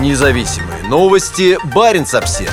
Независимые новости. Барин обсерва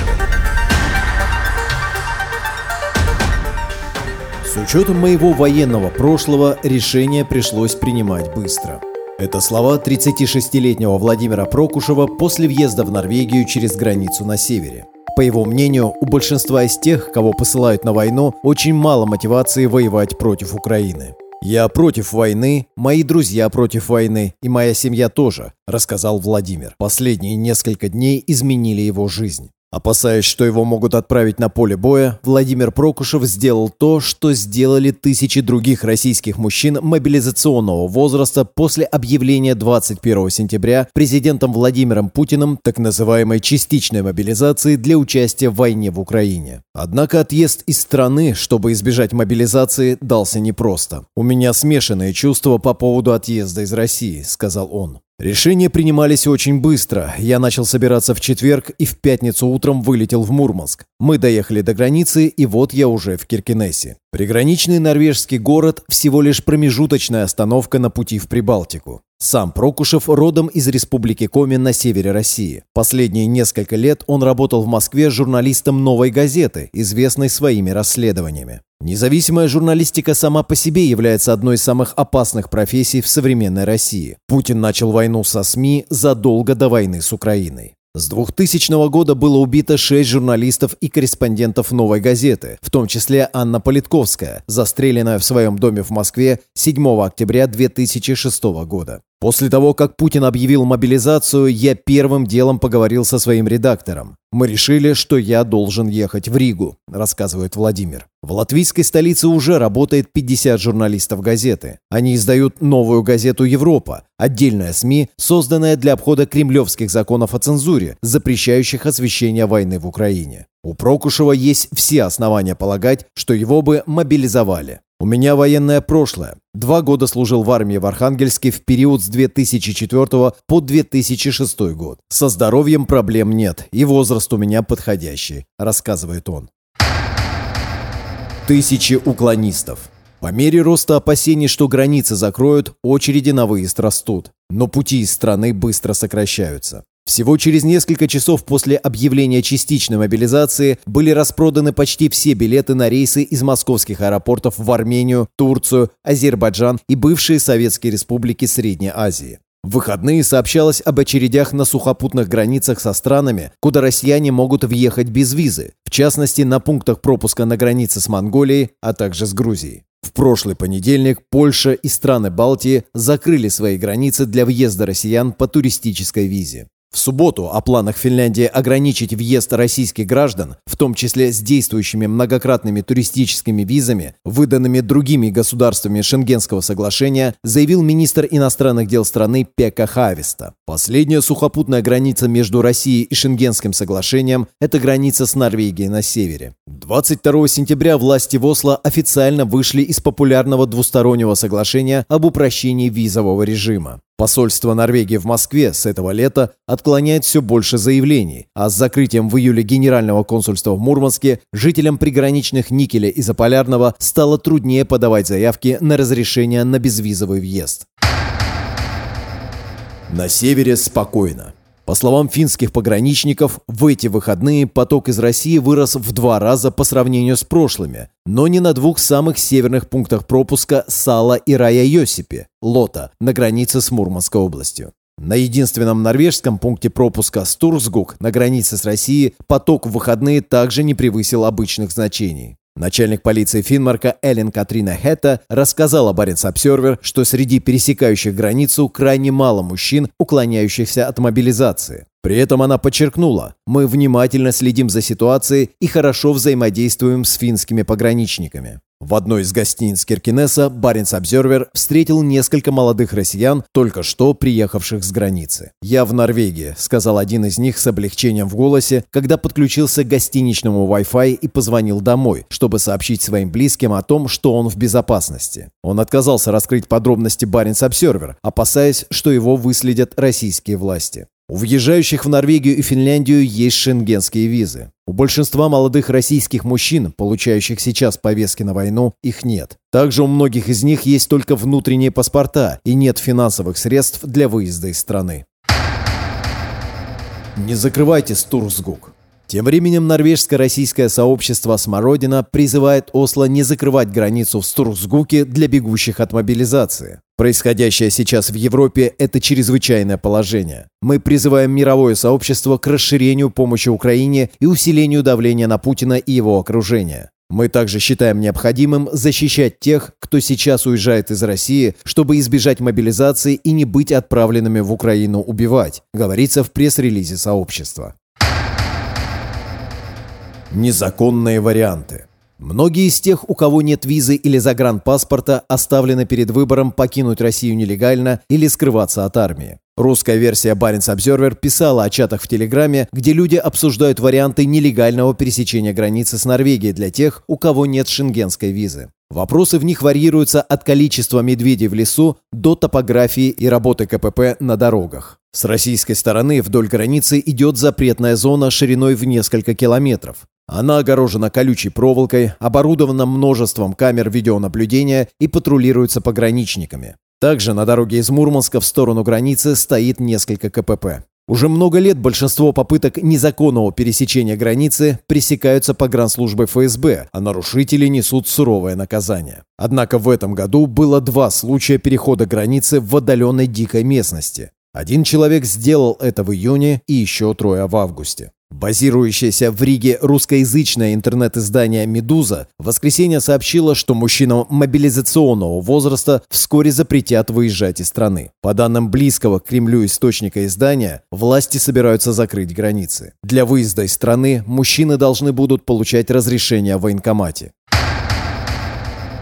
С учетом моего военного прошлого решение пришлось принимать быстро. Это слова 36-летнего Владимира Прокушева после въезда в Норвегию через границу на севере. По его мнению, у большинства из тех, кого посылают на войну, очень мало мотивации воевать против Украины. «Я против войны, мои друзья против войны, и моя семья тоже», – рассказал Владимир. Последние несколько дней изменили его жизнь. Опасаясь, что его могут отправить на поле боя, Владимир Прокушев сделал то, что сделали тысячи других российских мужчин мобилизационного возраста после объявления 21 сентября президентом Владимиром Путиным так называемой частичной мобилизации для участия в войне в Украине. Однако отъезд из страны, чтобы избежать мобилизации, дался непросто. «У меня смешанные чувства по поводу отъезда из России», — сказал он. Решения принимались очень быстро. Я начал собираться в четверг и в пятницу утром вылетел в Мурманск. Мы доехали до границы, и вот я уже в Киркинессе. Приграничный норвежский город – всего лишь промежуточная остановка на пути в Прибалтику. Сам Прокушев родом из республики Коми на севере России. Последние несколько лет он работал в Москве журналистом «Новой газеты», известной своими расследованиями. Независимая журналистика сама по себе является одной из самых опасных профессий в современной России. Путин начал войну со СМИ задолго до войны с Украиной. С 2000 года было убито шесть журналистов и корреспондентов «Новой газеты», в том числе Анна Политковская, застреленная в своем доме в Москве 7 октября 2006 года. После того, как Путин объявил мобилизацию, я первым делом поговорил со своим редактором. Мы решили, что я должен ехать в Ригу, рассказывает Владимир. В латвийской столице уже работает 50 журналистов газеты. Они издают новую газету «Европа», отдельная СМИ, созданная для обхода кремлевских законов о цензуре, запрещающих освещение войны в Украине. У Прокушева есть все основания полагать, что его бы мобилизовали. У меня военное прошлое. Два года служил в армии в Архангельске в период с 2004 по 2006 год. Со здоровьем проблем нет, и возраст у меня подходящий, рассказывает он. Тысячи уклонистов. По мере роста опасений, что границы закроют, очереди на выезд растут. Но пути из страны быстро сокращаются. Всего через несколько часов после объявления частичной мобилизации были распроданы почти все билеты на рейсы из московских аэропортов в Армению, Турцию, Азербайджан и бывшие советские республики Средней Азии. В выходные сообщалось об очередях на сухопутных границах со странами, куда россияне могут въехать без визы, в частности на пунктах пропуска на границе с Монголией, а также с Грузией. В прошлый понедельник Польша и страны Балтии закрыли свои границы для въезда россиян по туристической визе. В субботу о планах Финляндии ограничить въезд российских граждан, в том числе с действующими многократными туристическими визами, выданными другими государствами Шенгенского соглашения, заявил министр иностранных дел страны Пека Хависта. Последняя сухопутная граница между Россией и Шенгенским соглашением – это граница с Норвегией на севере. 22 сентября власти в Осло официально вышли из популярного двустороннего соглашения об упрощении визового режима. Посольство Норвегии в Москве с этого лета отклоняет все больше заявлений, а с закрытием в июле Генерального консульства в Мурманске жителям приграничных Никеля и Заполярного стало труднее подавать заявки на разрешение на безвизовый въезд. На севере спокойно. По словам финских пограничников, в эти выходные поток из России вырос в два раза по сравнению с прошлыми, но не на двух самых северных пунктах пропуска Сала и Рая-Йосипи, Лота, на границе с Мурманской областью. На единственном норвежском пункте пропуска Стурсгук на границе с Россией поток в выходные также не превысил обычных значений. Начальник полиции Финмарка Эллен Катрина Хетта рассказала Баренц Обсервер, что среди пересекающих границу крайне мало мужчин, уклоняющихся от мобилизации. При этом она подчеркнула, мы внимательно следим за ситуацией и хорошо взаимодействуем с финскими пограничниками. В одной из гостиниц Киркинесса Баренц Обзервер встретил несколько молодых россиян, только что приехавших с границы. «Я в Норвегии», — сказал один из них с облегчением в голосе, когда подключился к гостиничному Wi-Fi и позвонил домой, чтобы сообщить своим близким о том, что он в безопасности. Он отказался раскрыть подробности Баренц Обсервер, опасаясь, что его выследят российские власти. У въезжающих в Норвегию и Финляндию есть шенгенские визы. У большинства молодых российских мужчин, получающих сейчас повестки на войну, их нет. Также у многих из них есть только внутренние паспорта и нет финансовых средств для выезда из страны. Не закрывайте Стурсгук. Тем временем норвежско-российское сообщество «Смородина» призывает Осло не закрывать границу в Стурсгуке для бегущих от мобилизации. Происходящее сейчас в Европе – это чрезвычайное положение. Мы призываем мировое сообщество к расширению помощи Украине и усилению давления на Путина и его окружение. Мы также считаем необходимым защищать тех, кто сейчас уезжает из России, чтобы избежать мобилизации и не быть отправленными в Украину убивать, говорится в пресс-релизе сообщества. Незаконные варианты. Многие из тех, у кого нет визы или загранпаспорта, оставлены перед выбором покинуть Россию нелегально или скрываться от армии. Русская версия Баренц Обзервер писала о чатах в Телеграме, где люди обсуждают варианты нелегального пересечения границы с Норвегией для тех, у кого нет шенгенской визы. Вопросы в них варьируются от количества медведей в лесу до топографии и работы КПП на дорогах. С российской стороны вдоль границы идет запретная зона шириной в несколько километров. Она огорожена колючей проволокой, оборудована множеством камер видеонаблюдения и патрулируется пограничниками. Также на дороге из Мурманска в сторону границы стоит несколько КПП. Уже много лет большинство попыток незаконного пересечения границы пресекаются погранслужбой ФСБ, а нарушители несут суровое наказание. Однако в этом году было два случая перехода границы в отдаленной дикой местности. Один человек сделал это в июне и еще трое в августе. Базирующееся в Риге русскоязычное интернет-издание «Медуза» в воскресенье сообщило, что мужчинам мобилизационного возраста вскоре запретят выезжать из страны. По данным близкого к Кремлю источника издания, власти собираются закрыть границы. Для выезда из страны мужчины должны будут получать разрешение в военкомате.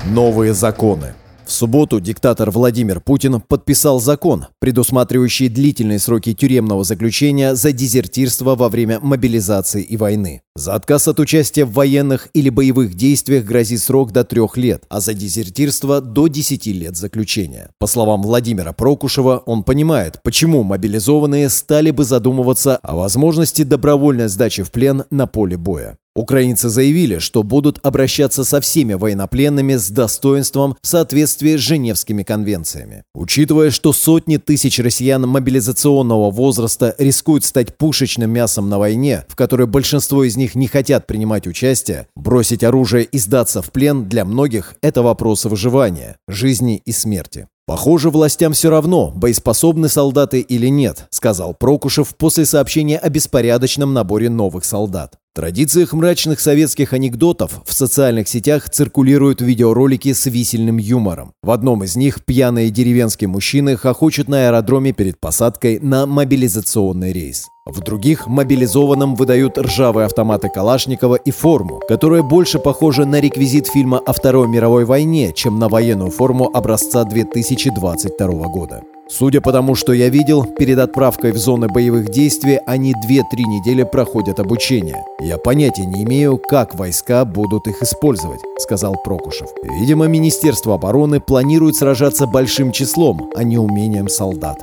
Новые законы. В субботу диктатор Владимир Путин подписал закон, предусматривающий длительные сроки тюремного заключения за дезертирство во время мобилизации и войны. За отказ от участия в военных или боевых действиях грозит срок до трех лет, а за дезертирство до 10 лет заключения. По словам Владимира Прокушева, он понимает, почему мобилизованные стали бы задумываться о возможности добровольной сдачи в плен на поле боя. Украинцы заявили, что будут обращаться со всеми военнопленными с достоинством в соответствии с Женевскими конвенциями. Учитывая, что сотни тысяч россиян мобилизационного возраста рискуют стать пушечным мясом на войне, в которой большинство из них не хотят принимать участие, бросить оружие и сдаться в плен для многих – это вопрос выживания, жизни и смерти. «Похоже, властям все равно, боеспособны солдаты или нет», сказал Прокушев после сообщения о беспорядочном наборе новых солдат. Традициях мрачных советских анекдотов в социальных сетях циркулируют видеоролики с висельным юмором. В одном из них пьяные деревенские мужчины хохочут на аэродроме перед посадкой на мобилизационный рейс. В других мобилизованным выдают ржавые автоматы Калашникова и форму, которая больше похожа на реквизит фильма о Второй мировой войне, чем на военную форму образца 2022 года. Судя по тому, что я видел, перед отправкой в зоны боевых действий они 2-3 недели проходят обучение. Я понятия не имею, как войска будут их использовать, сказал Прокушев. Видимо, Министерство обороны планирует сражаться большим числом, а не умением солдат.